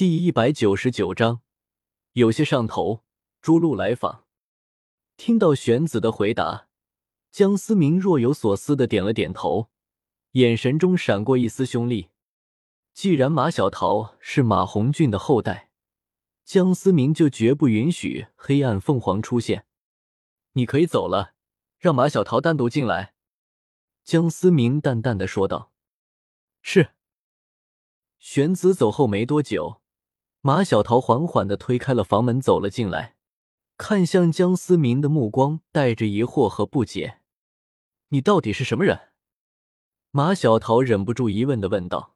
第一百九十九章，有些上头。朱露来访，听到玄子的回答，江思明若有所思的点了点头，眼神中闪过一丝凶厉。既然马小桃是马红俊的后代，江思明就绝不允许黑暗凤凰出现。你可以走了，让马小桃单独进来。”江思明淡淡的说道。“是。”玄子走后没多久，马小桃缓缓的推开了房门，走了进来，看向江思明的目光带着疑惑和不解：“你到底是什么人？”马小桃忍不住疑问的问道。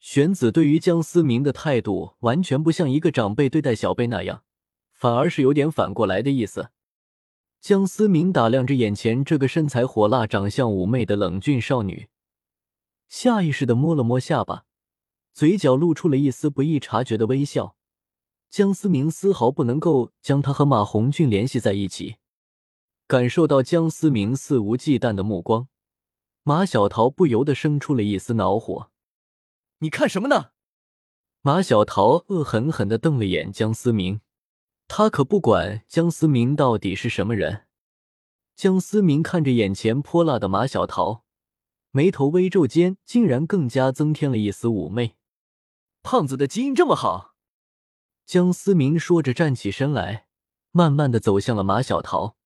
玄子对于江思明的态度完全不像一个长辈对待小辈那样，反而是有点反过来的意思。江思明打量着眼前这个身材火辣、长相妩媚的冷峻少女，下意识的摸了摸下巴。嘴角露出了一丝不易察觉的微笑，江思明丝毫不能够将他和马红俊联系在一起。感受到江思明肆无忌惮的目光，马小桃不由得生出了一丝恼火。你看什么呢？马小桃恶狠狠地瞪了眼江思明，他可不管江思明到底是什么人。江思明看着眼前泼辣的马小桃，眉头微皱间，竟然更加增添了一丝妩媚。胖子的基因这么好，江思明说着站起身来，慢慢的走向了马小桃。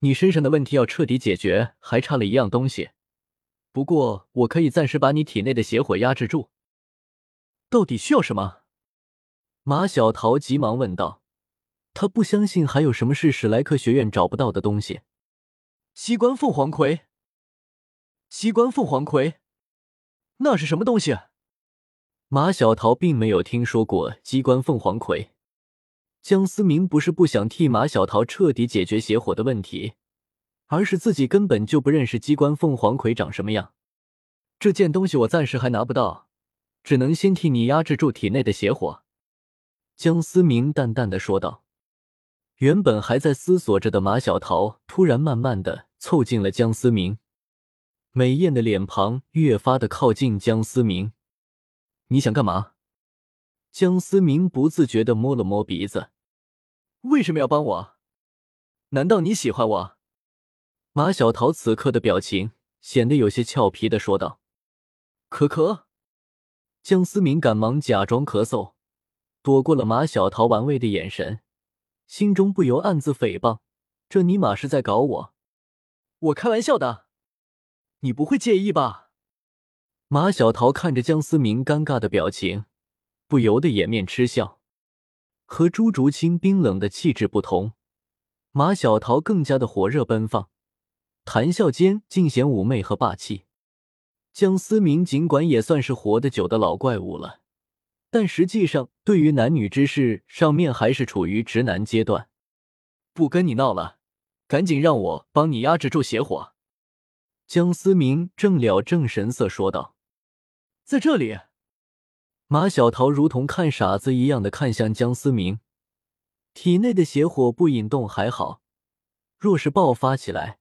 你身上的问题要彻底解决，还差了一样东西。不过我可以暂时把你体内的邪火压制住。到底需要什么？马小桃急忙问道。他不相信还有什么是史莱克学院找不到的东西。西关凤凰葵。西关凤凰葵，那是什么东西？马小桃并没有听说过机关凤凰葵，江思明不是不想替马小桃彻底解决邪火的问题，而是自己根本就不认识机关凤凰葵长什么样。这件东西我暂时还拿不到，只能先替你压制住体内的邪火。”江思明淡淡的说道。原本还在思索着的马小桃，突然慢慢的凑近了江思明，美艳的脸庞越发的靠近江思明。你想干嘛？江思明不自觉的摸了摸鼻子，为什么要帮我？难道你喜欢我？马小桃此刻的表情显得有些俏皮的说道：“咳咳。”江思明赶忙假装咳嗽，躲过了马小桃玩味的眼神，心中不由暗自诽谤：这尼玛是在搞我！我开玩笑的，你不会介意吧？马小桃看着江思明尴尬的表情，不由得掩面嗤笑。和朱竹清冰冷的气质不同，马小桃更加的火热奔放，谈笑间尽显妩媚和霸气。江思明尽管也算是活得久的老怪物了，但实际上对于男女之事上面还是处于直男阶段。不跟你闹了，赶紧让我帮你压制住邪火。江思明正了正神色说道。在这里，马小桃如同看傻子一样的看向江思明，体内的邪火不引动还好，若是爆发起来，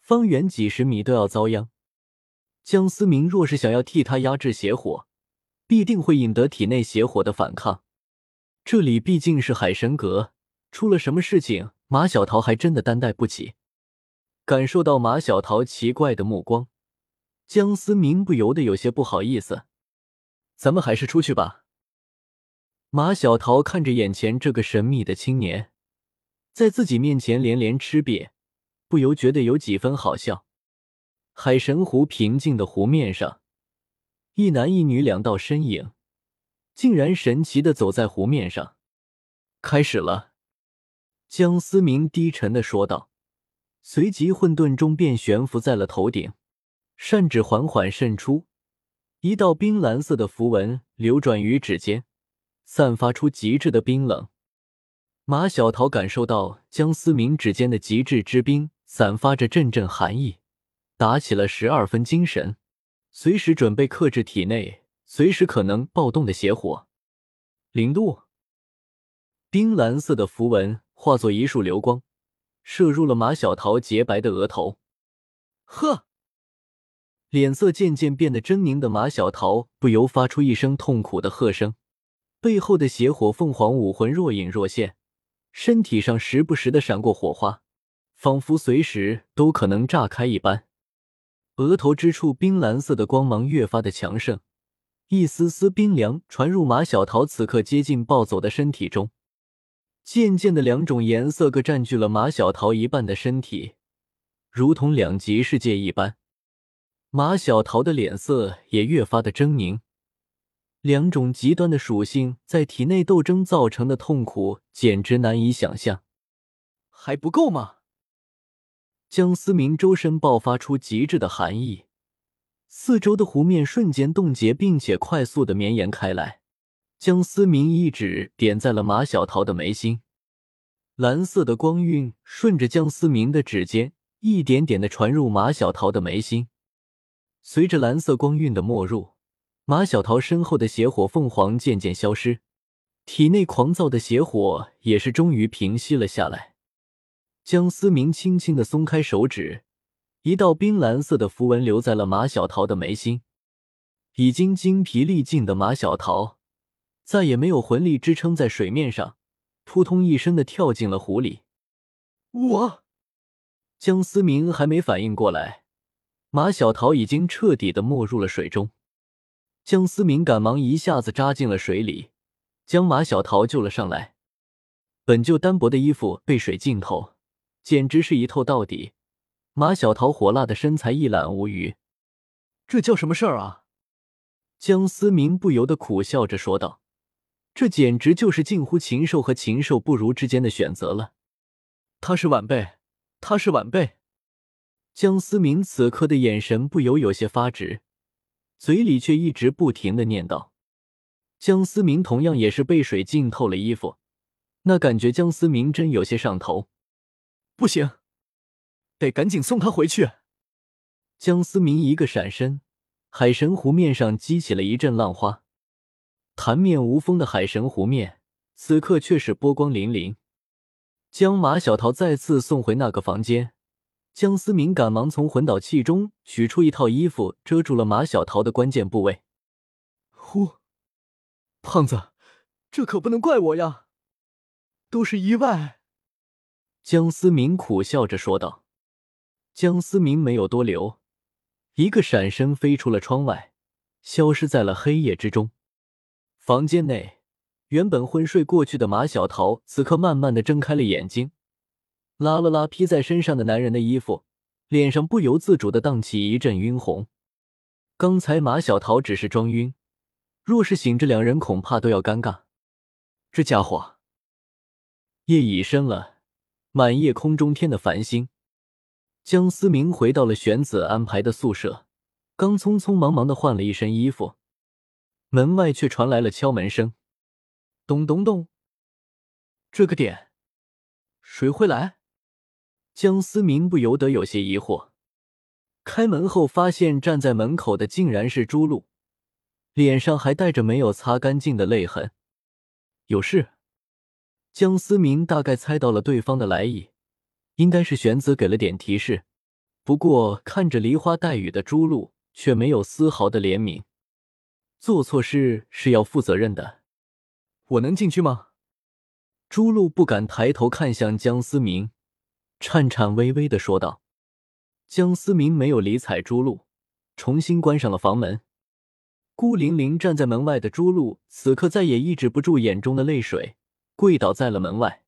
方圆几十米都要遭殃。江思明若是想要替他压制邪火，必定会引得体内邪火的反抗。这里毕竟是海神阁，出了什么事情，马小桃还真的担待不起。感受到马小桃奇怪的目光。江思明不由得有些不好意思，咱们还是出去吧。马小桃看着眼前这个神秘的青年，在自己面前连连吃瘪，不由觉得有几分好笑。海神湖平静的湖面上，一男一女两道身影，竟然神奇的走在湖面上。开始了，江思明低沉的说道，随即混沌中便悬浮在了头顶。扇指缓缓渗出，一道冰蓝色的符文流转于指尖，散发出极致的冰冷。马小桃感受到江思明指尖的极致之冰，散发着阵阵寒意，打起了十二分精神，随时准备克制体内随时可能暴动的邪火。零度，冰蓝色的符文化作一束流光，射入了马小桃洁白的额头。呵。脸色渐渐变得狰狞的马小桃不由发出一声痛苦的喝声，背后的邪火凤凰武魂若隐若现，身体上时不时的闪过火花，仿佛随时都可能炸开一般。额头之处冰蓝色的光芒越发的强盛，一丝丝冰凉传入马小桃此刻接近暴走的身体中。渐渐的，两种颜色各占据了马小桃一半的身体，如同两极世界一般。马小桃的脸色也越发的狰狞。两种极端的属性在体内斗争造成的痛苦，简直难以想象。还不够吗？江思明周身爆发出极致的寒意，四周的湖面瞬间冻结，并且快速的绵延开来。江思明一指点在了马小桃的眉心，蓝色的光晕顺着江思明的指尖一点点的传入马小桃的眉心。随着蓝色光晕的没入，马小桃身后的邪火凤凰渐渐消失，体内狂躁的邪火也是终于平息了下来。江思明轻轻的松开手指，一道冰蓝色的符文留在了马小桃的眉心。已经精疲力尽的马小桃。再也没有魂力支撑在水面上，扑通一声的跳进了湖里。我，江思明还没反应过来，马小桃已经彻底的没入了水中。江思明赶忙一下子扎进了水里，将马小桃救了上来。本就单薄的衣服被水浸透，简直是一透到底。马小桃火辣的身材一览无余，这叫什么事儿啊？江思明不由得苦笑着说道。这简直就是近乎禽兽和禽兽不如之间的选择了。他是晚辈，他是晚辈。江思明此刻的眼神不由有些发直，嘴里却一直不停的念叨。江思明同样也是被水浸透了衣服，那感觉江思明真有些上头。不行，得赶紧送他回去。江思明一个闪身，海神湖面上激起了一阵浪花。潭面无风的海神湖面，此刻却是波光粼粼。将马小桃再次送回那个房间，江思明赶忙从魂导器中取出一套衣服，遮住了马小桃的关键部位。呼，胖子，这可不能怪我呀，都是意外。江思明苦笑着说道。江思明没有多留，一个闪身飞出了窗外，消失在了黑夜之中。房间内，原本昏睡过去的马小桃，此刻慢慢的睁开了眼睛，拉了拉披在身上的男人的衣服，脸上不由自主的荡起一阵晕红。刚才马小桃只是装晕，若是醒着，两人恐怕都要尴尬。这家伙，夜已深了，满夜空中天的繁星。江思明回到了玄子安排的宿舍，刚匆匆忙忙的换了一身衣服。门外却传来了敲门声，咚咚咚。这个点，谁会来？江思明不由得有些疑惑。开门后发现站在门口的竟然是朱露，脸上还带着没有擦干净的泪痕。有事？江思明大概猜到了对方的来意，应该是玄子给了点提示。不过看着梨花带雨的朱露，却没有丝毫的怜悯。做错事是要负责任的，我能进去吗？朱露不敢抬头看向江思明，颤颤巍巍的说道。江思明没有理睬朱露，重新关上了房门。孤零零站在门外的朱露，此刻再也抑制不住眼中的泪水，跪倒在了门外。